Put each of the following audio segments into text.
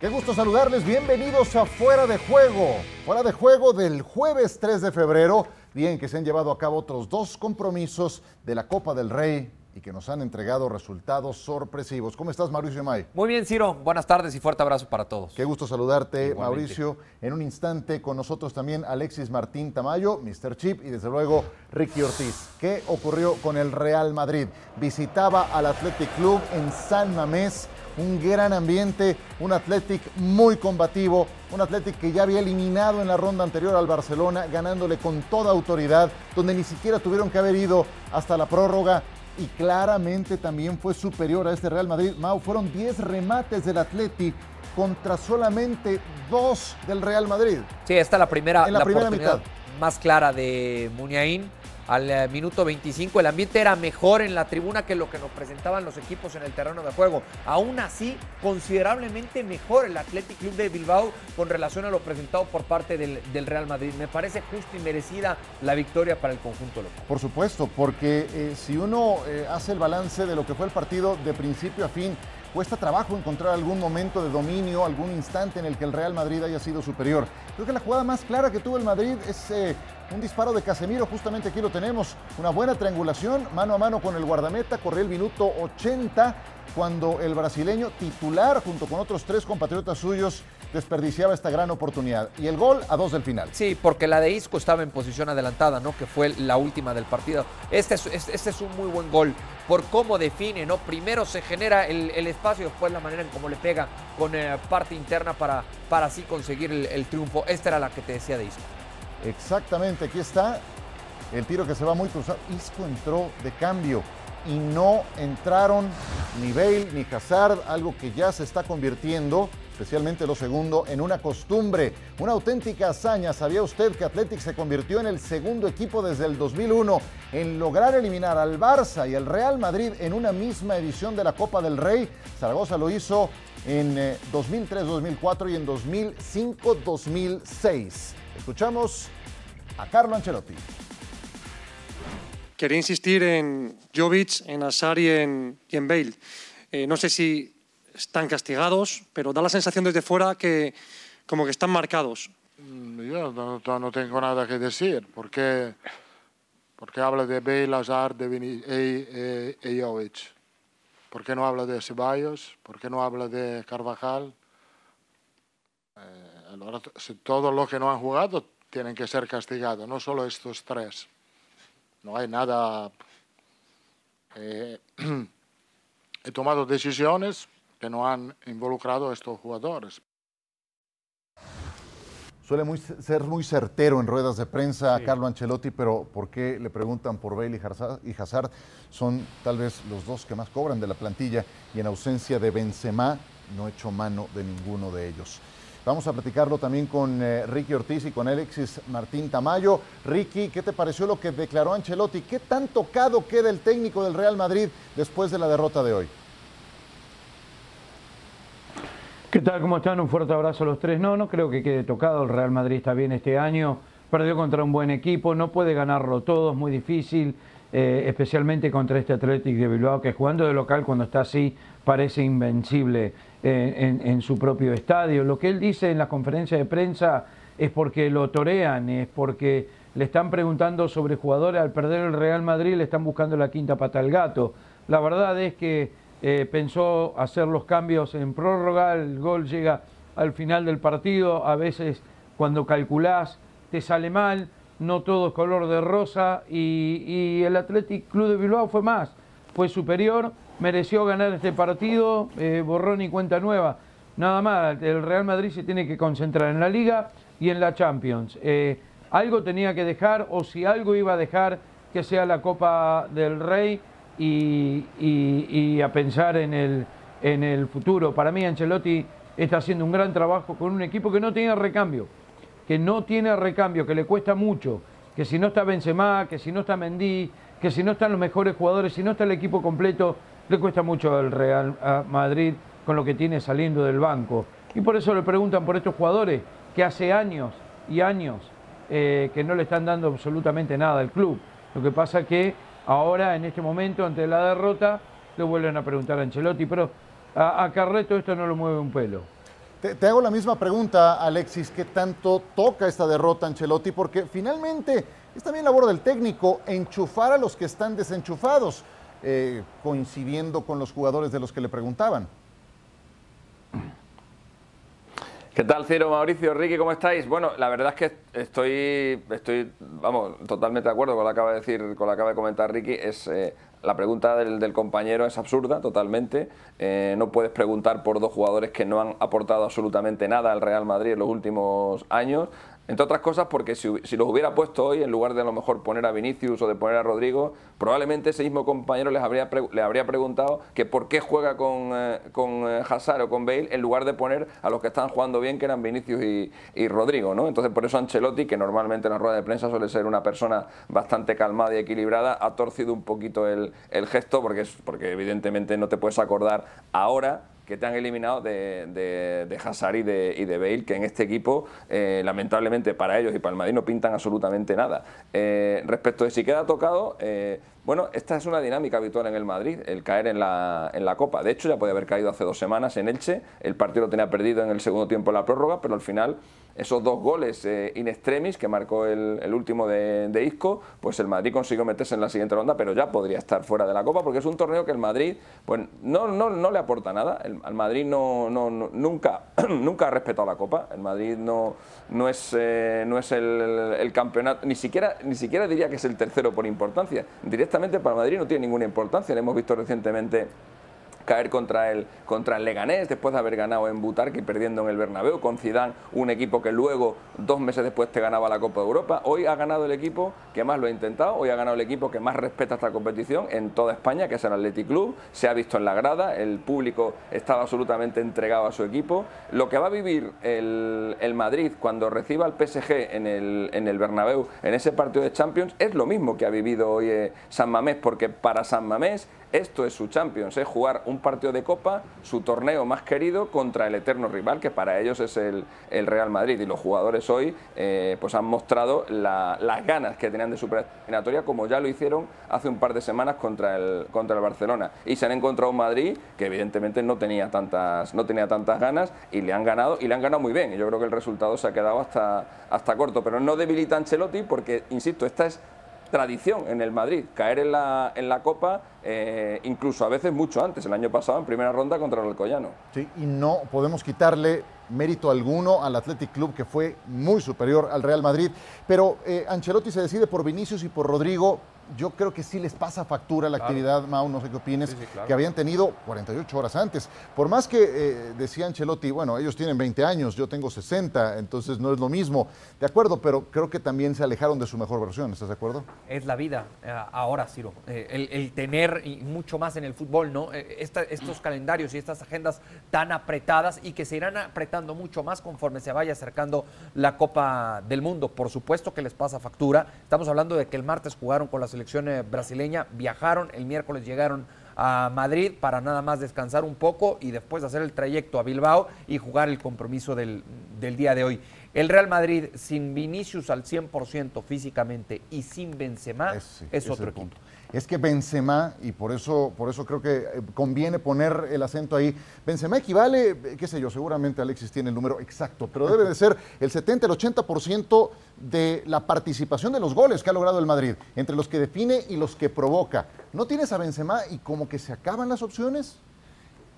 Qué gusto saludarles, bienvenidos a Fuera de Juego. Fuera de Juego del jueves 3 de febrero. Bien que se han llevado a cabo otros dos compromisos de la Copa del Rey y que nos han entregado resultados sorpresivos. ¿Cómo estás, Mauricio May? Muy bien, Ciro. Buenas tardes y fuerte abrazo para todos. Qué gusto saludarte, Mauricio. En un instante con nosotros también Alexis Martín Tamayo, Mr. Chip y desde luego Ricky Ortiz. ¿Qué ocurrió con el Real Madrid? Visitaba al Athletic Club en San Mamés un gran ambiente, un Athletic muy combativo, un Athletic que ya había eliminado en la ronda anterior al Barcelona, ganándole con toda autoridad, donde ni siquiera tuvieron que haber ido hasta la prórroga y claramente también fue superior a este Real Madrid. Mau, fueron 10 remates del Athletic contra solamente dos del Real Madrid. Sí, esta es la primera, la, primera mitad más clara de Muniain al eh, minuto 25. El ambiente era mejor en la tribuna que lo que nos presentaban los equipos en el terreno de juego. Aún así, considerablemente mejor el Athletic Club de Bilbao con relación a lo presentado por parte del, Real Madrid. Me parece justa y merecida la victoria para el conjunto local. Por supuesto, porque eh, si uno eh, hace el balance de lo que fue el partido de principio a fin, cuesta trabajo encontrar algún momento de dominio, algún instante en el que el Real Madrid haya sido superior. Creo que la jugada más clara que tuvo el Madrid es un disparo de Casemiro, justamente aquí lo tenemos, una buena triangulación, mano a mano con el guardameta, corrió el minuto 80 cuando el brasileño titular junto con otros tres compatriotas suyos desperdiciaba esta gran oportunidad. Y el gol a dos del final. Sí, porque la de Isco estaba en posición adelantada, ¿no? Que fue la última del partido. Este es, este es un muy buen gol por cómo define, ¿no? Primero se genera el, espacio, después la manera en cómo le pega con eh, parte interna para, para así conseguir el, triunfo. Esta era la que te decía de Isco. Exactamente, aquí está el tiro que se va muy cruzado. Isco entró de cambio y no entraron ni Bale ni Hazard, algo que ya se está convirtiendo especialmente lo segundo, en una costumbre, una auténtica hazaña. ¿Sabía usted que Athletic se convirtió en el segundo equipo desde el 2001 en lograr eliminar al Barça y al Real Madrid en una misma edición de la Copa del Rey? Zaragoza lo hizo en 2003-2004 eh, y en 2005-2006. Escuchamos a Carlo Ancelotti. Quería insistir en Jovic, en Asar y en, Bale. Eh, no sé si están castigados, pero da la sensación desde fuera que como que están marcados. Mm, yo no, tengo nada que decir, porque, porque habla de Bale, Hazard de e, e, e Jovic. ¿Por qué no habla de Ceballos? ¿Por qué no habla de Carvajal? Eh, todos los que no han jugado tienen que ser castigados, no solo estos tres. No hay nada... Eh, he tomado decisiones que no han involucrado a estos jugadores. Suele ser muy certero en ruedas de prensa a Carlo Ancelotti, pero ¿por qué le preguntan por Bale y Hazard? Son tal vez los dos que más cobran de la plantilla y en ausencia de Benzema no he hecho mano de ninguno de ellos. Vamos a platicarlo también con eh, Ricky Ortiz y con Alexis Martín Tamayo. Ricky, ¿qué te pareció lo que declaró Ancelotti? ¿Qué tan tocado queda el técnico del Real Madrid después de la derrota de hoy? ¿Qué tal? ¿Cómo están? Un fuerte abrazo a los tres. No, no creo que quede tocado. El Real Madrid está bien este año. Perdió contra un buen equipo. No puede ganarlo todo. Es muy difícil. Eh, especialmente contra este Athletic de Bilbao, que jugando de local cuando está así parece invencible eh, en, su propio estadio. Lo que él dice en la conferencia de prensa es porque lo torean, es porque le están preguntando sobre jugadores. Al perder el Real Madrid le están buscando la quinta pata al gato. La verdad es que eh, pensó hacer los cambios en prórroga, el gol llega al final del partido, a veces cuando calculás te sale mal, no todo es color de rosa y, el Athletic Club de Bilbao fue más, fue superior, mereció ganar este partido, eh, borrón y cuenta nueva. Nada más, el Real Madrid se tiene que concentrar en la liga y en la Champions. Eh, algo tenía que dejar o si algo iba a dejar que sea la Copa del Rey y, a pensar en el, en el futuro. Para mí Ancelotti está haciendo un gran trabajo con un equipo que no tiene recambio, que no tiene recambio, que le cuesta mucho, que si no está Benzema, que si no está Mendy, que si no están los mejores jugadores, si no está el equipo completo, le cuesta mucho al Real Madrid con lo que tiene saliendo del banco. Y por eso le preguntan por estos jugadores que hace años y años eh, que no le están dando absolutamente nada al club. Lo que pasa que Ahora, en este momento, ante la derrota, le vuelven a preguntar a Ancelotti, pero a, Carreto esto no lo mueve un pelo. Te, hago la misma pregunta, Alexis, ¿qué tanto toca esta derrota Ancelotti? Porque finalmente es también labor del técnico enchufar a los que están desenchufados, eh, coincidiendo con los jugadores de los que le preguntaban. ¿Qué tal, Ciro, Mauricio, Ricky, cómo estáis? Bueno, la verdad es que estoy, estoy, vamos, totalmente de acuerdo con lo que acaba de decir, con lo que acaba de comentar Ricky. Es eh, la pregunta del, compañero es absurda, totalmente. Eh, no puedes preguntar por dos jugadores que no han aportado absolutamente nada al Real Madrid en los últimos años. Entre otras cosas porque si, los hubiera puesto hoy, en lugar de a lo mejor poner a Vinicius o de poner a Rodrigo, probablemente ese mismo compañero les habría, le habría preguntado que por qué juega con, eh, con eh, Hazard o con Bale en lugar de poner a los que están jugando bien, que eran Vinicius y, Rodrigo. ¿no? Entonces por eso Ancelotti, que normalmente en la rueda de prensa suele ser una persona bastante calmada y equilibrada, ha torcido un poquito el, el gesto porque, es, porque evidentemente no te puedes acordar ahora que te han eliminado de, de, de Hazard y de, y de Bale, que en este equipo, eh, lamentablemente para ellos y para el Madrid, no pintan absolutamente nada. Eh, respecto de si queda tocado, eh, bueno, esta es una dinámica habitual en el Madrid, el caer en la, en la Copa. De hecho, ya puede haber caído hace dos semanas en Elche, el partido lo tenía perdido en el segundo tiempo en la prórroga, pero al final esos dos goles eh, in extremis que marcó el, último de, Isco, pues el Madrid consiguió meterse en la siguiente ronda, pero ya podría estar fuera de la Copa, porque es un torneo que el Madrid pues, no, no, no le aporta nada. El, Madrid no, no, nunca, nunca ha respetado la Copa. El Madrid no, no es, eh, no es el, campeonato, ni siquiera, ni siquiera diría que es el tercero por importancia. Para el Madrid no tiene ninguna importancia. Le hemos visto recientemente caer contra el, contra el Leganés después de haber ganado en Butarque y perdiendo en el Bernabéu, con Zidane, un equipo que luego, dos meses después, te ganaba la Copa de Europa. Hoy ha ganado el equipo que más lo ha intentado, hoy ha ganado el equipo que más respeta esta competición en toda España, que es el Athletic Club, se ha visto en la grada, el público estaba absolutamente entregado a su equipo. Lo que va a vivir el, Madrid cuando reciba al PSG en el, en el Bernabéu, en ese partido de Champions, es lo mismo que ha vivido hoy eh, San Mamés, porque para San Mamés esto es su Champions, es jugar un partido de Copa, su torneo más querido contra el eterno rival, que para ellos es el, Real Madrid. Y los jugadores hoy eh, pues han mostrado las ganas que tenían de superar como ya lo hicieron hace un par de semanas contra el, contra el Barcelona. Y se han encontrado un Madrid que evidentemente no tenía, tantas, no tenía tantas ganas y le han ganado, y le han ganado muy bien. Y yo creo que el resultado se ha quedado hasta, hasta corto, pero no debilita a Ancelotti porque, insisto, esta es tradición en el Madrid, caer en la, en la Copa, eh, incluso a veces mucho antes, el año pasado en primera ronda contra el Alcoyano. Sí, y no podemos quitarle mérito alguno al Athletic Club, que fue muy superior al Real Madrid, pero eh, Ancelotti se decide por Vinicius y por Rodrigo, yo creo que sí les pasa factura la actividad, Mau, no sé qué opines, que habían tenido 48 horas antes. Por más que eh, decía Ancelotti, bueno, ellos tienen 20 años, yo tengo 60, entonces no es lo mismo. De acuerdo, pero creo que también se alejaron de su mejor versión, ¿estás de acuerdo? Es la vida eh, ahora, Ciro. Eh, el, tener mucho más en el fútbol, ¿no? estos calendarios y estas agendas tan apretadas y que se irán apretando mucho más conforme se vaya acercando la Copa del Mundo. Por supuesto que les pasa factura. Estamos hablando de que el martes jugaron con la selección eh, brasileña, viajaron, el miércoles llegaron a Madrid para nada más descansar un poco y después hacer el trayecto a Bilbao y jugar el compromiso del, día de hoy. El Real Madrid sin Vinicius al 100% físicamente y sin Benzema es, otro punto es que Benzema, y por eso, por eso creo que eh, conviene poner el acento ahí, Benzema equivale, eh, qué sé yo, seguramente Alexis tiene el número exacto, pero debe de ser el 70, el 80% de la participación de los goles que ha logrado el Madrid, entre los que define y los que provoca. ¿No tienes a Benzema y como que se acaban las opciones?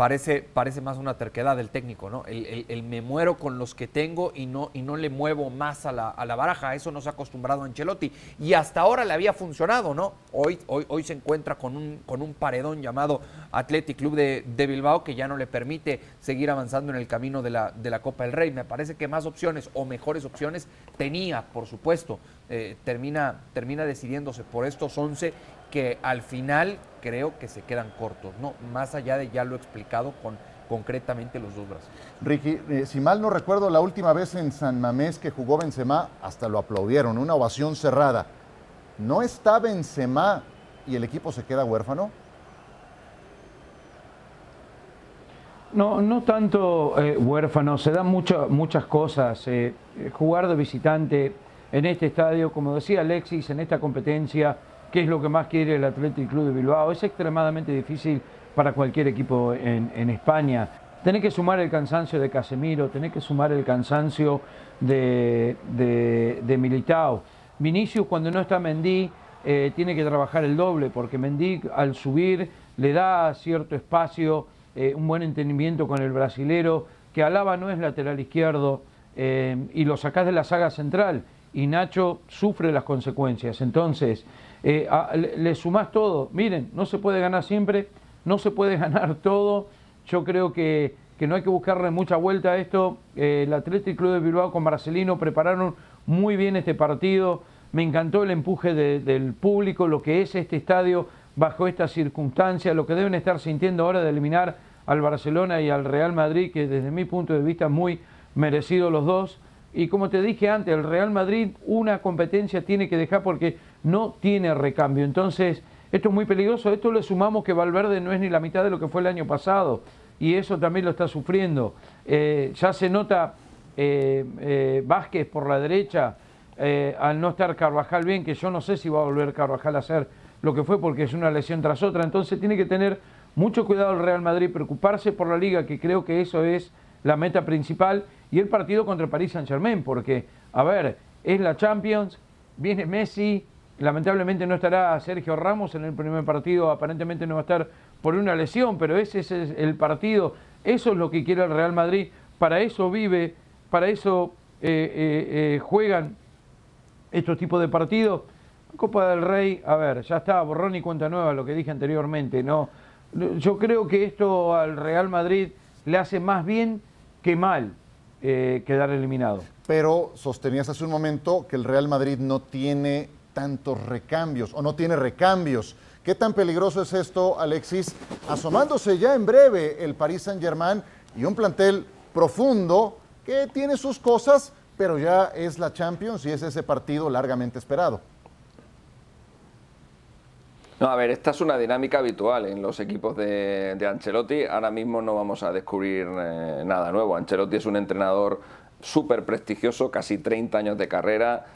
Parece, parece más una terquedad del técnico, ¿no? El, me muero con los que tengo y no, y no le muevo más a la, a la baraja. eso nos ha acostumbrado Ancelotti. Y hasta ahora le había funcionado, ¿no? Hoy, hoy, hoy se encuentra con un, con un paredón llamado Athletic Club de, Bilbao que ya no le permite seguir avanzando en el camino de la, de la Copa del Rey. Me parece que más opciones o mejores opciones tenía, por supuesto. Eh, termina, termina decidiéndose por estos 11 que al final creo que se quedan cortos, ¿no? Más allá de ya lo explicado con concretamente los dos brazos. Ricky, eh, si mal no recuerdo, la última vez en San Mamés que jugó Benzema, hasta lo aplaudieron, una ovación cerrada. ¿No está Benzema y el equipo se queda huérfano? No, no tanto eh, huérfano, se dan muchas cosas. Eh, jugar de visitante en este estadio, como decía Alexis, en esta competencia, qué es lo que más quiere el Athletic Club de Bilbao. Es extremadamente difícil para cualquier equipo en, España. tenés que sumar el cansancio de Casemiro, tenés que sumar el cansancio de, Militao. Vinicius cuando no está Mendy eh, tiene que trabajar el doble porque Mendy al subir le da cierto espacio, eh, un buen entendimiento con el brasilero, que Alaba no es lateral izquierdo eh, y lo sacás de la saga central y Nacho sufre las consecuencias. Entonces, le, le sumás todo. Miren, no se puede ganar siempre, no se puede ganar todo. Yo creo que que no hay que buscarle mucha vuelta a esto. Eh, el Atlético Club de Bilbao con Marcelino prepararon muy bien este partido. Me encantó el empuje del público, lo que es este estadio bajo estas circunstancias, lo que deben estar sintiendo ahora de eliminar al Barcelona y al Real Madrid, que desde mi punto de vista muy merecido los dos. Y como te dije antes, el Real Madrid una competencia tiene que dejar porque no tiene recambio. Entonces, esto es muy peligroso. Esto le sumamos que Valverde no es ni la mitad de lo que fue el año pasado y eso también lo está sufriendo. Eh, ya se nota eh, eh, Vázquez por la derecha, al no estar Carvajal bien, que yo no sé si va a volver Carvajal a hacer lo que fue porque es una lesión tras otra, entonces tiene que tener mucho cuidado el Real Madrid, preocuparse por la liga, que creo que eso es la meta principal, y el partido contra París Saint Germain, porque, a ver, es la Champions, viene Messi, lamentablemente no estará Sergio Ramos en el primer partido, aparentemente no va a estar por una lesión, pero ese es el partido, eso es lo que quiere el Real Madrid, para eso vive, para eso eh, eh, eh, juegan estos tipos de partidos. Copa del Rey, a ver, ya está, borrón y cuenta nueva, lo que dije anteriormente, ¿no? Yo creo que esto al Real Madrid le hace más bien que mal quedar eliminado. Pero sostenías hace un momento que el Real Madrid no tiene tantos recambios o no tiene recambios. ¿Qué tan peligroso es esto, Alexis? Asomándose ya en breve el Paris Saint-Germain y un plantel profundo que tiene sus cosas, pero ya es la Champions y es ese partido largamente esperado. No, a ver, esta es una dinámica habitual en los equipos de, Ancelotti. Ahora mismo no vamos a descubrir eh, nada nuevo. Ancelotti es un entrenador súper prestigioso, casi 30 años de carrera,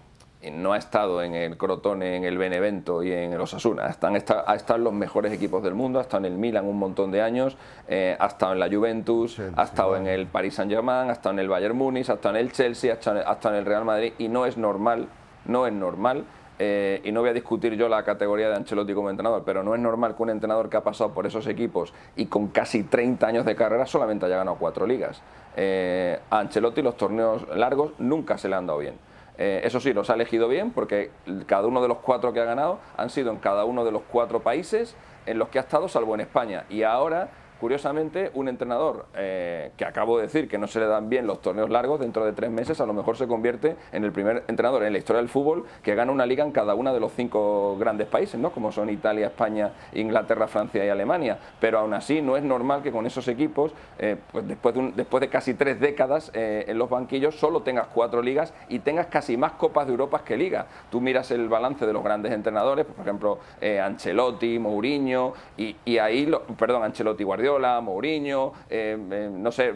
no ha estado en el Crotone, en el Benevento y en el Osasuna. Están, está, ha estado en los mejores equipos del mundo, ha estado en el Milan un montón de años, eh, ha estado en la Juventus, ha estado en el Paris Saint-Germain, ha estado en el Bayern Múnich, ha estado en el Chelsea, ha estado, en el Real Madrid y no es normal, no es normal eh, y no voy a discutir yo la categoría de Ancelotti como entrenador, pero no es normal que un entrenador que ha pasado por esos equipos y con casi 30 años de carrera solamente haya ganado cuatro ligas. Eh, a Ancelotti los torneos largos nunca se le han dado bien. Eh, eso sí, los ha elegido bien porque cada uno de los cuatro que ha ganado han sido en cada uno de los cuatro países en los que ha estado, salvo en España. Y ahora Curiosamente, un entrenador eh, que acabo de decir que no se le dan bien los torneos largos, dentro de tres meses a lo mejor se convierte en el primer entrenador en la historia del fútbol que gana una liga en cada uno de los cinco grandes países, ¿no? como son Italia, España, Inglaterra, Francia y Alemania. Pero aún así no es normal que con esos equipos, eh, pues después, de casi tres décadas eh, en los banquillos, solo tengas cuatro ligas y tengas casi más Copas de Europa que ligas. Tú miras el balance de los grandes entrenadores, por ejemplo, Ancelotti, Mourinho, y, ahí, perdón, Ancelotti, Guardiola, Mourinho, eh, eh, no sé,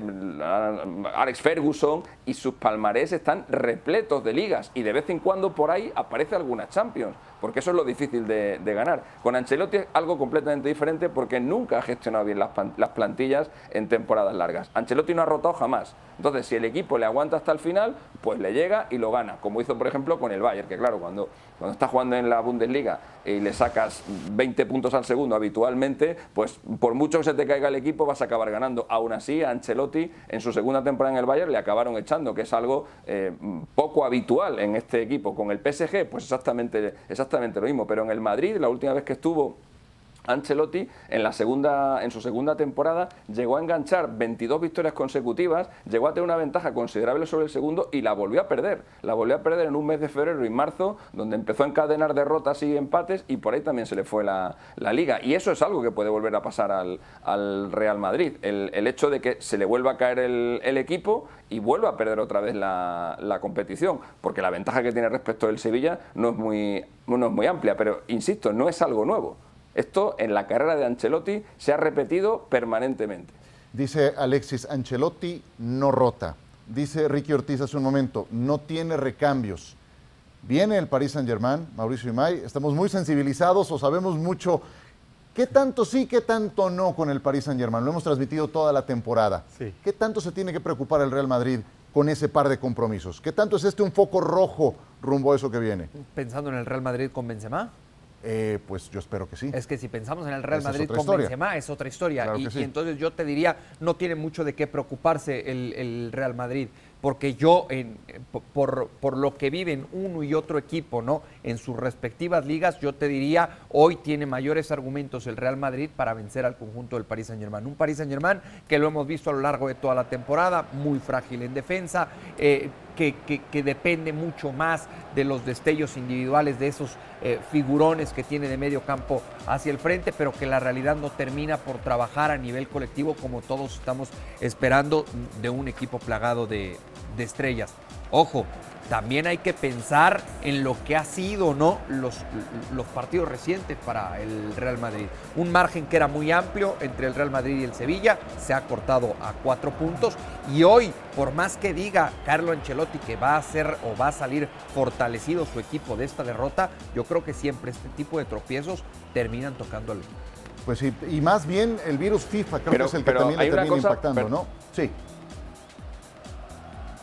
Alex Ferguson y sus palmarés están repletos de ligas y de vez en cuando por ahí aparece alguna Champions porque eso es lo difícil de, ganar. Con Ancelotti es algo completamente diferente porque nunca ha gestionado bien las, plantillas en temporadas largas. Ancelotti no ha rotado jamás. Entonces, si el equipo le aguanta hasta el final, pues le llega y lo gana, como hizo, por ejemplo, con el Bayern, que claro, cuando, cuando está jugando en la Bundesliga y le sacas 20 puntos al segundo habitualmente, pues por mucho que se te caiga el equipo vas a acabar ganando. Aún así, a Ancelotti en su segunda temporada en el Bayern le acabaron echando, que es algo eh, poco habitual en este equipo. Con el PSG, pues exactamente exactamente lo mismo, pero en el Madrid, la última vez que estuvo Ancelotti en, la segunda, en su segunda temporada llegó a enganchar 22 victorias consecutivas, llegó a tener una ventaja considerable sobre el segundo y la volvió a perder. La volvió a perder en un mes de febrero y marzo, donde empezó a encadenar derrotas y empates y por ahí también se le fue la, liga. Y eso es algo que puede volver a pasar al, Real Madrid. El, hecho de que se le vuelva a caer el, equipo y vuelva a perder otra vez la, la, competición, porque la ventaja que tiene respecto del Sevilla no es, muy, no es muy amplia, pero insisto, no es algo nuevo. Esto en la carrera de Ancelotti se ha repetido permanentemente. Dice Alexis, Ancelotti no rota. Dice Ricky Ortiz hace un momento, no tiene recambios. Viene el Paris Saint-Germain, Mauricio Imay, estamos muy sensibilizados o sabemos mucho ¿Qué tanto sí, qué tanto no con el Paris Saint-Germain? Lo hemos transmitido toda la temporada. Sí. ¿Qué tanto se tiene que preocupar el Real Madrid con ese par de compromisos? ¿Qué tanto es este un foco rojo rumbo a eso que viene? Pensando en el Real Madrid con Benzema. Eh, pues yo espero que sí. Es que si pensamos en el Real Esa Madrid con historia. Benzema es otra historia. Claro y, que sí. y entonces yo te diría, no tiene mucho de qué preocuparse el, el Real Madrid. Porque yo, en, por, por lo que viven uno y otro equipo, ¿no? En sus respectivas ligas, yo te diría, hoy tiene mayores argumentos el Real Madrid para vencer al conjunto del Paris Saint Germain. Un Paris Saint Germain que lo hemos visto a lo largo de toda la temporada, muy frágil en defensa, eh, que, depende mucho más de los destellos individuales de esos eh, figurones que tiene de medio campo hacia el frente, pero que la realidad no termina por trabajar a nivel colectivo como todos estamos esperando de un equipo plagado de estrellas. Ojo, también hay que pensar en lo que ha sido ¿no? los, los partidos recientes para el Real Madrid. Un margen que era muy amplio entre el Real Madrid y el Sevilla se ha cortado a cuatro puntos y hoy, por más que diga Carlo Ancelotti que va a ser o va a salir fortalecido su equipo de esta derrota, yo creo que siempre este tipo de tropiezos terminan tocando al Pues sí, y más bien el virus FIFA creo Pero- que es el que también le termina cosa- impactando, pero- ¿no? Sí.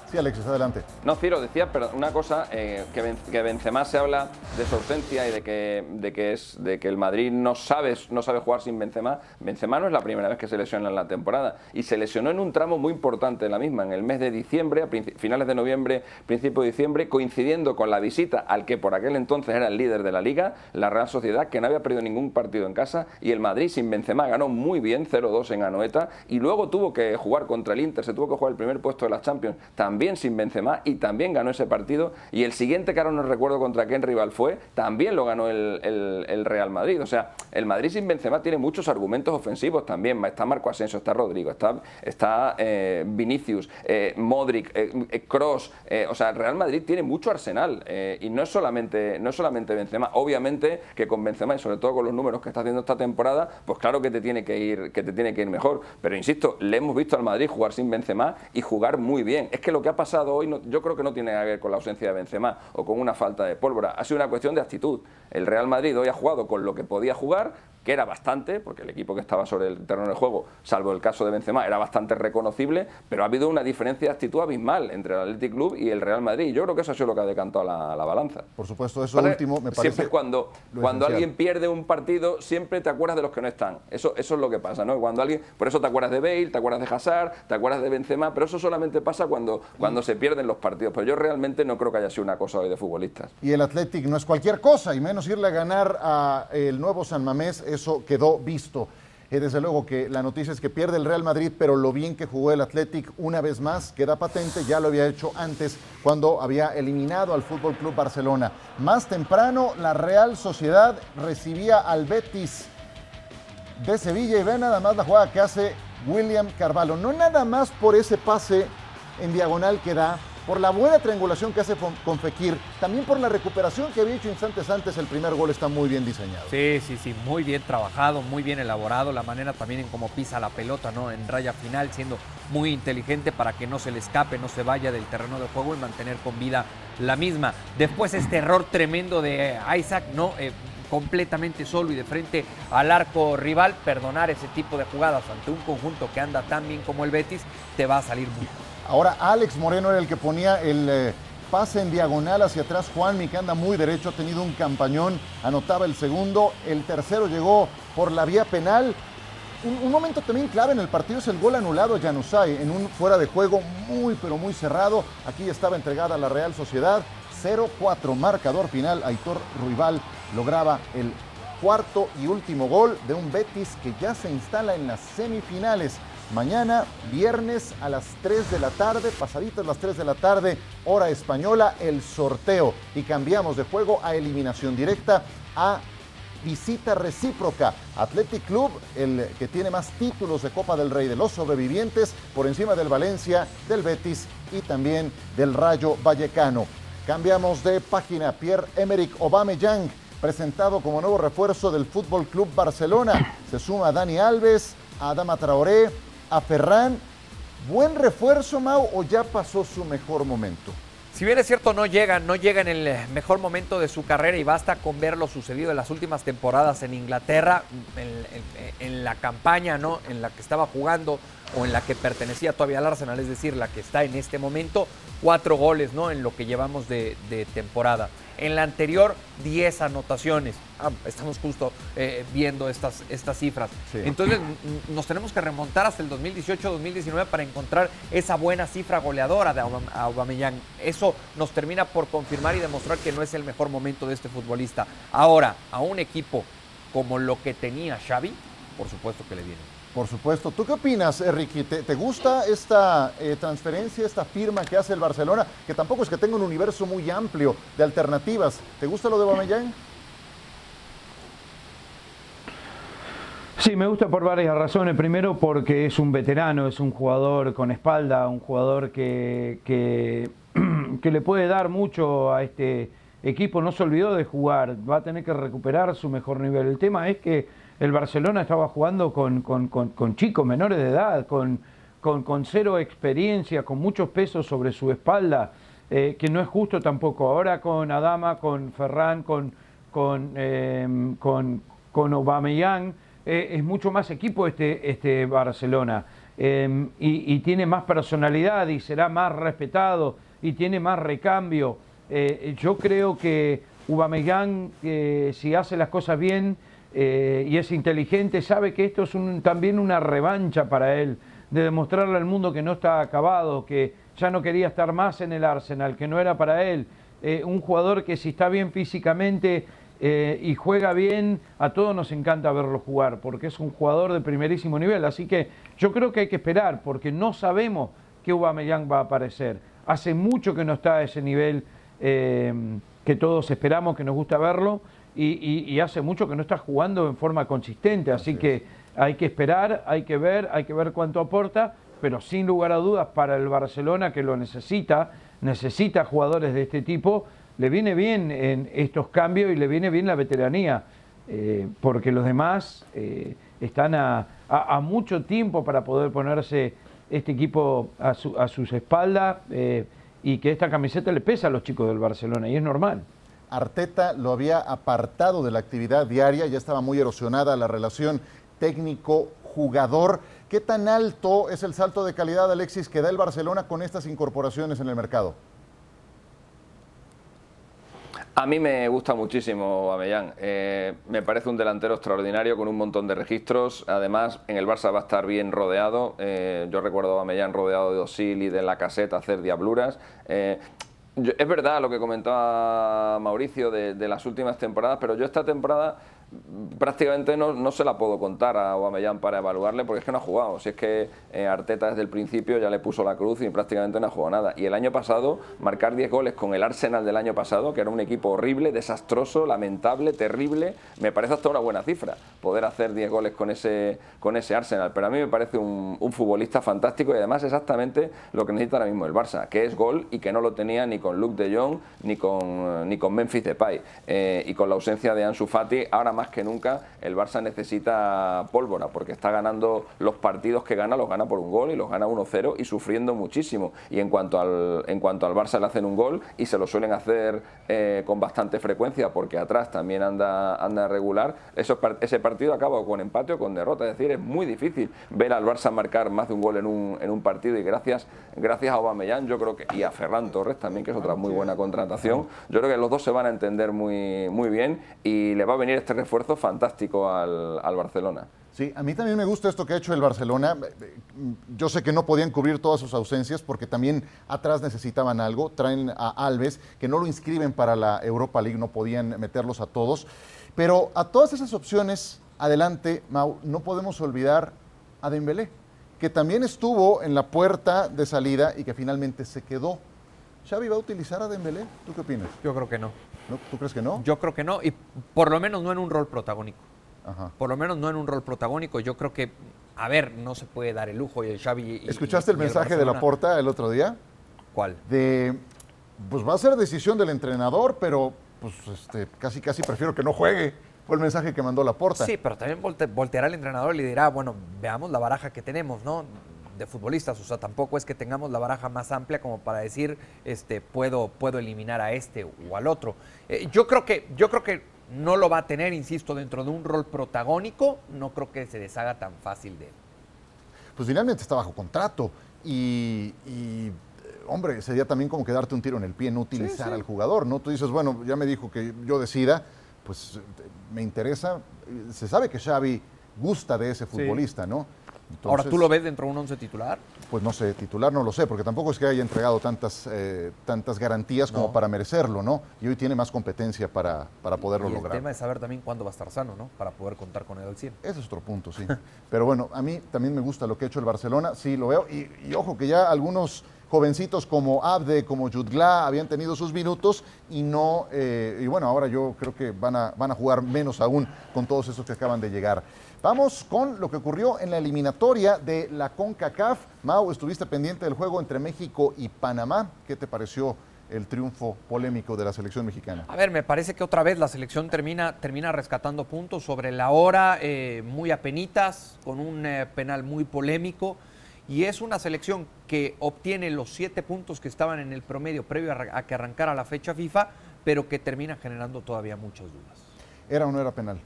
Sí, Alexis, adelante. No, Ciro, decía, pero una cosa, eh, que, Ben- que Benzema se habla de su ausencia y de que, de que, es, de que el Madrid no sabe, no sabe jugar sin Benzema. Benzema no es la primera vez que se lesiona en la temporada y se lesionó en un tramo muy importante de la misma, en el mes de diciembre, a finales de noviembre, principio de diciembre, coincidiendo con la visita al que por aquel entonces era el líder de la liga, la Real Sociedad, que no había perdido ningún partido en casa y el Madrid sin Benzema ganó muy bien, 0-2 en Anoeta y luego tuvo que jugar contra el Inter, se tuvo que jugar el primer puesto de las Champions, sin Benzema y también ganó ese partido y el siguiente que ahora no recuerdo contra quién rival fue, también lo ganó el, Real Madrid. O sea, el Madrid sin Benzema tiene muchos argumentos ofensivos también. Está Marco Asensio, está Rodrigo, está, está eh, Vinicius, eh, Modric, Cross. o sea, el Real Madrid tiene mucho arsenal eh, y no es solamente no es solamente Benzema. Obviamente que con Benzema y sobre todo con los números que está haciendo esta temporada, pues claro que te tiene que ir que te tiene que ir mejor. Pero insisto, le hemos visto al Madrid jugar sin Benzema y jugar muy bien. Es que lo que ha pasado hoy no- yo creo que no tiene que ver con la ausencia de Benzema o con una falta de pólvora. Ha sido una cuestión de actitud. El Real Madrid hoy ha jugado con lo que podía jugar, que era bastante, porque el equipo que estaba sobre el terreno de juego, salvo el caso de Benzema, era bastante reconocible, pero ha habido una diferencia de actitud abismal entre el Athletic Club y el Real Madrid. Y yo creo que eso ha sido lo que ha decantado la, la balanza. Por supuesto, eso último me parece. Siempre cuando, cuando esencial. alguien pierde un partido, siempre te acuerdas de los que no están. Eso, eso es lo que pasa, ¿no? Cuando alguien, por eso te acuerdas de Bale, te acuerdas de Hazard, te acuerdas de Benzema, pero eso solamente pasa cuando, cuando se pierden los partidos. Pero yo realmente no creo que haya sido una cosa hoy de futbolistas. Y el Athletic no es cualquier cosa, y menos irle a ganar a el nuevo San Mamés, eso quedó visto. Eh, desde luego que la noticia es que pierde el Real Madrid, pero lo bien que jugó el Athletic una vez más queda patente, ya lo había hecho antes cuando había eliminado al Fútbol Club Barcelona. Más temprano, la Real Sociedad recibía al Betis de Sevilla y ve nada más la jugada que hace William Carvalho. No nada más por ese pase en diagonal que da, por la buena triangulación que hace con, Fekir, también por la recuperación que había hecho instantes antes, el primer gol está muy bien diseñado. Sí, sí, sí, muy bien trabajado, muy bien elaborado, la manera también en cómo pisa la pelota, ¿no? En raya final, siendo muy inteligente para que no se le escape, no se vaya del terreno de juego y mantener con vida la misma. Después este error tremendo de Isaac, ¿no? Eh, completamente solo y de frente al arco rival, perdonar ese tipo de jugadas ante un conjunto que anda tan bien como el Betis, te va a salir muy Ahora Alex Moreno era el que ponía el eh, pase en diagonal hacia atrás. Juanmi, que anda muy derecho, ha tenido un campañón, anotaba el segundo. El tercero llegó por la vía penal. Un, momento también clave en el partido es el gol anulado a en un fuera de juego muy, pero muy cerrado. Aquí estaba entregada la Real Sociedad. 0-4, marcador final. Aitor Ruibal lograba el cuarto y último gol de un Betis que ya se instala en las semifinales. Mañana, viernes a las 3 de la tarde, pasaditas las 3 de la tarde, hora española, el sorteo. Y cambiamos de juego a eliminación directa a visita recíproca. Athletic Club, el que tiene más títulos de Copa del Rey de los sobrevivientes, por encima del Valencia, del Betis y también del Rayo Vallecano. Cambiamos de página. Pierre-Emerick Aubameyang, presentado como nuevo refuerzo del Fútbol Club Barcelona. Se suma Dani Alves, Adama Traoré, a Ferran. ¿Buen refuerzo, Mau, o ya pasó su mejor momento? Si bien es cierto, no llega, no llega en el mejor momento de su carrera y basta con ver lo sucedido en las últimas temporadas en Inglaterra, en, la campaña ¿no? en la que estaba jugando o en la que pertenecía todavía al Arsenal, es decir, la que está en este momento, cuatro goles ¿no? en lo que llevamos de temporada. En la anterior, 10 anotaciones. Ah, estamos justo eh, viendo estas, estas cifras. Entonces, nos tenemos que remontar hasta el 2018-2019 para encontrar esa buena cifra goleadora de Aubameyang. Eso nos termina por confirmar y demostrar que no es el mejor momento de este futbolista. Ahora, a un equipo como lo que tenía Xavi, por supuesto que le viene. Por supuesto. ¿Tú qué opinas, Ricky? ¿Te, gusta esta eh, transferencia, esta firma que hace el Barcelona? Que tampoco es que tenga un universo muy amplio de alternativas. ¿Te gusta lo de Bamellán? Sí, me gusta por varias razones. Primero porque es un veterano, es un jugador con espalda, un jugador que, que, que le puede dar mucho a este equipo. No se olvidó de jugar, va a tener que recuperar su mejor nivel. El tema es que el Barcelona estaba jugando con, chicos menores de edad, con, cero experiencia, con muchos pesos sobre su espalda, eh, que no es justo tampoco. Ahora con Adama, con Ferran, con, con, eh, con, Aubameyang, eh, es mucho más equipo este, este Barcelona. Em, y, tiene más personalidad y será más respetado y tiene más recambio. yo creo que Aubameyang, si hace las cosas bien, eh, y es inteligente, sabe que esto es también una revancha para él, de demostrarle al mundo que no está acabado, que ya no quería estar más en el Arsenal, que no era para él. Eh, un jugador que si está bien físicamente eh, y juega bien, a todos nos encanta verlo jugar, porque es un jugador de primerísimo nivel. Así que yo creo que hay que esperar, porque no sabemos qué Aubameyang va a aparecer. Hace mucho que no está a ese nivel que todos esperamos, que nos gusta verlo y, hace mucho que no está jugando en forma consistente, así, que hay que esperar, hay que ver, hay que ver cuánto aporta, pero sin lugar a dudas para el Barcelona que lo necesita, necesita jugadores de este tipo, le viene bien en estos cambios y le viene bien la veteranía, eh, porque los demás eh, están a, mucho tiempo para poder ponerse este equipo a, sus espaldas eh, y que esta camiseta le pesa a los chicos del Barcelona y es normal. Arteta lo había apartado de la actividad diaria, ya estaba muy erosionada la relación técnico-jugador. ¿Qué tan alto es el salto de calidad, Alexis, que da el Barcelona con estas incorporaciones en el mercado? A mí me gusta muchísimo Amellán. Eh, me parece un delantero extraordinario con un montón de registros. Además, en el Barça va a estar bien rodeado. Eh, yo recuerdo a Amellán rodeado de Osil y de la caseta hacer diabluras. Eh, es verdad lo que comentaba Mauricio de, de, las últimas temporadas, pero yo esta temporada prácticamente no, no, se la puedo contar a Aubameyang para evaluarle porque es que no ha jugado. Si es que eh, Arteta desde el principio ya le puso la cruz y prácticamente no ha jugado nada. Y el año pasado, marcar 10 goles con el Arsenal del año pasado, que era un equipo horrible, desastroso, lamentable, terrible, me parece hasta una buena cifra poder hacer 10 goles con ese, con ese Arsenal. Pero a mí me parece un, futbolista fantástico y además exactamente lo que necesita ahora mismo el Barça, que es gol y que no lo tenía ni con Luke de Jong ni con, ni con Memphis Depay. Eh, y con la ausencia de Ansu Fati, ahora más que nunca el Barça necesita pólvora, porque está ganando los partidos que gana, los gana por un gol y los gana 1-0 y sufriendo muchísimo. Y en cuanto, al, en cuanto al Barça le hacen un gol y se lo suelen hacer eh, con bastante frecuencia, porque atrás también anda, anda regular, eso, ese partido acaba con empate o con derrota. Es decir, es muy difícil ver al Barça marcar más de un gol en un, en un partido y gracias, gracias a Aubameyang yo creo que, y a Ferran Torres también, que es otra muy buena contratación, yo creo que los dos se van a entender muy, muy bien y le va a venir este esfuerzo fantástico al, al Barcelona. Sí, a mí también me gusta esto que ha hecho el Barcelona. Yo sé que no podían cubrir todas sus ausencias porque también atrás necesitaban algo. Traen a Alves, que no lo inscriben para la Europa League, no podían meterlos a todos. Pero a todas esas opciones, adelante, Mau, no podemos olvidar a Dembélé, que también estuvo en la puerta de salida y que finalmente se quedó. ¿Xavi va a utilizar a Dembélé? ¿Tú qué opinas? Yo creo que no. ¿Tú crees que no? Yo creo que no, y por lo menos no en un rol protagónico. Por lo menos no en un rol protagónico. Yo creo que, a ver, no se puede dar el lujo y el Xavi. ¿Escuchaste el mensaje de la porta el otro día? ¿Cuál? De, pues va a ser decisión del entrenador, pero pues este, casi casi prefiero que no juegue. Fue el mensaje que mandó la porta. Sí, pero también volteará el entrenador y le dirá, bueno, veamos la baraja que tenemos, ¿no? De futbolistas. O sea, tampoco es que tengamos la baraja más amplia como para decir, este, puedo, puedo eliminar a este o al otro. Eh, yo creo que, yo creo que no lo va a tener, insisto, dentro de un rol protagónico. No creo que se deshaga tan fácil de él. Pues finalmente está bajo contrato y, hombre, sería también como que darte un tiro en el pie, no utilizar al jugador, ¿no? Tú dices, bueno, ya me dijo que yo decida, pues me interesa. Se sabe que Xavi gusta de ese futbolista, ¿no? Ahora, ¿tú lo ves dentro de un once titular? Pues no sé, titular no lo sé, porque tampoco es que haya entregado tantas, eh, tantas garantías como para merecerlo, ¿no? Y hoy tiene más competencia para, para poderlo lograr. El tema es saber también cuándo va a estar sano, ¿no? Para poder contar con él al 100. Ese es otro punto, sí. Pero bueno, a mí también me gusta lo que ha hecho el Barcelona, sí lo veo. Y, ojo que ya algunos jovencitos como Abde, como Jutgla habían tenido sus minutos y no, eh, y bueno, ahora yo creo que van a, van a jugar menos aún con todos esos que acaban de llegar. Vamos con lo que ocurrió en la eliminatoria de la CONCACAF. Mau, estuviste pendiente del juego entre México y Panamá. ¿Qué te pareció el triunfo polémico de la selección mexicana? A ver, me parece que otra vez la selección termina, termina rescatando puntos sobre la hora, eh, muy apenitas, con un eh, penal muy polémico. Y es una selección que obtiene los siete puntos que estaban en el promedio previo a, a que arrancara la fecha FIFA, pero que termina generando todavía muchas dudas. ¿Era o no era penal?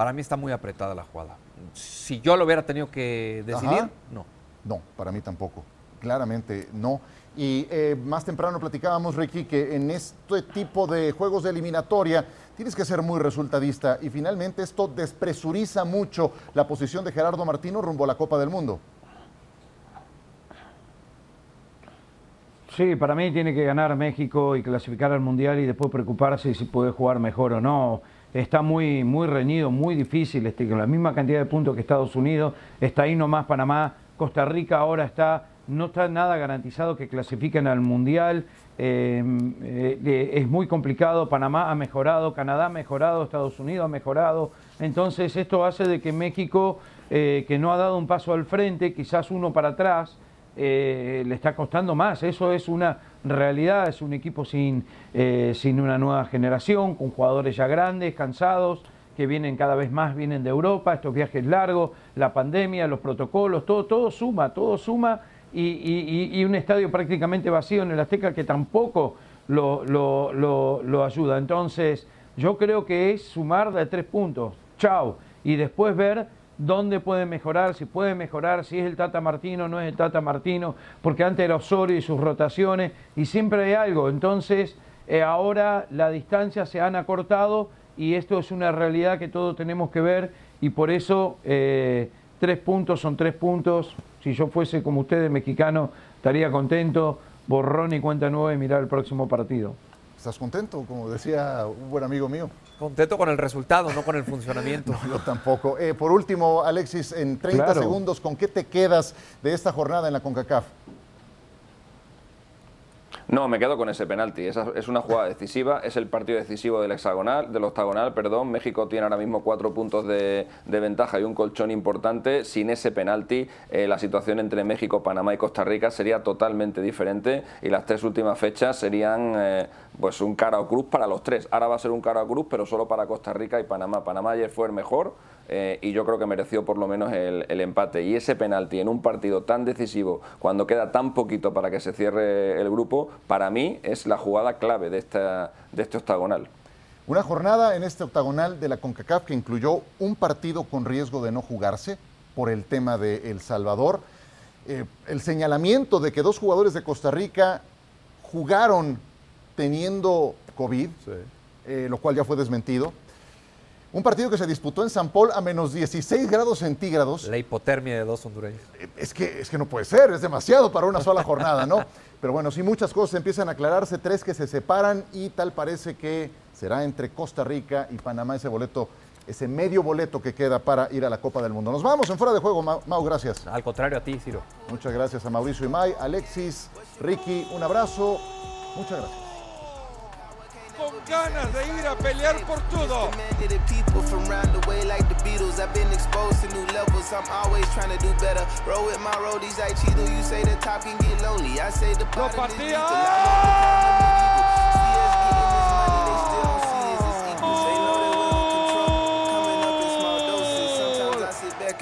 Para mí está muy apretada la jugada. Si yo lo hubiera tenido que decidir, no. No, para mí tampoco. Claramente no. Y eh, más temprano platicábamos, Ricky, que en este tipo de juegos de eliminatoria tienes que ser muy resultadista y finalmente esto despresuriza mucho la posición de Gerardo Martino rumbo a la Copa del Mundo. Sí, para mí tiene que ganar México y clasificar al Mundial y después preocuparse si puede jugar mejor o no está muy, muy reñido, muy difícil, este, con la misma cantidad de puntos que Estados Unidos, está ahí nomás Panamá, Costa Rica ahora está, no está nada garantizado que clasifiquen al Mundial, eh, eh, es muy complicado, Panamá ha mejorado, Canadá ha mejorado, Estados Unidos ha mejorado, entonces esto hace de que México, eh, que no ha dado un paso al frente, quizás uno para atrás, le está costando más, eso es una realidad es un equipo sin, eh, sin una nueva generación, con jugadores ya grandes, cansados, que vienen cada vez más, vienen de Europa, estos viajes largos, la pandemia, los protocolos, todo, todo suma, todo suma, y, un estadio prácticamente vacío en el Azteca que tampoco lo, lo ayuda. Entonces, yo creo que es sumar de tres puntos, chao, y después ver dónde puede mejorar, si puede mejorar, si es el Tata Martino no es el Tata Martino, porque antes era Osorio y sus rotaciones, y siempre hay algo. Entonces, eh, ahora la distancia se han acortado y esto es una realidad que todos tenemos que ver y por eso eh, tres puntos son tres puntos. Si yo fuese como ustedes, mexicano, estaría contento, borrón y cuenta nueva y mirar el próximo partido. ¿Estás contento? Como decía un buen amigo mío. Contento con el resultado, no con el funcionamiento. yo tampoco. Eh, por último, Alexis, en 30 segundos, ¿con qué te quedas de esta jornada en la CONCACAF? No, me quedo con ese penalti. Es una jugada decisiva. Es el partido decisivo del hexagonal, del octagonal, perdón. México tiene ahora mismo cuatro puntos de, ventaja y un colchón importante. Sin ese penalti, eh, la situación entre México, Panamá y Costa Rica sería totalmente diferente y las tres últimas fechas serían eh, pues un cara o cruz para los tres. Ahora va a ser un cara o cruz, pero solo para Costa Rica y Panamá. Panamá ayer fue el mejor eh, y yo creo que mereció por lo menos el, empate. Y ese penalti en un partido tan decisivo, cuando queda tan poquito para que se cierre el grupo, para mí es la jugada clave de, esta, de este octagonal. Una jornada en este octagonal de la CONCACAF que incluyó un partido con riesgo de no jugarse por el tema de El Salvador. Eh, el señalamiento de que dos jugadores de Costa Rica jugaron teniendo COVID, eh, lo cual ya fue desmentido. Un partido que se disputó en San Paul a menos 16 grados centígrados. La hipotermia de dos hondureños. Eh, es que, es que no puede ser, es demasiado para una sola jornada, ¿no? Pero bueno, sí muchas cosas empiezan a aclararse, tres que se separan y tal parece que será entre Costa Rica y Panamá ese boleto, ese medio boleto que queda para ir a la Copa del Mundo. Nos vamos en fuera de juego, Mau, gracias. Al contrario a ti, Ciro. Muchas gracias a Mauricio y May, Alexis, Ricky, un abrazo. Muchas gracias. Con ganas de ir a pelear por todo. Lo partía.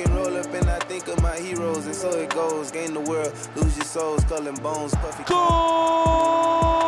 and roll up and I think of my heroes so it goes. Gain the world, lose your soul, skull and bones, puffy. Gol!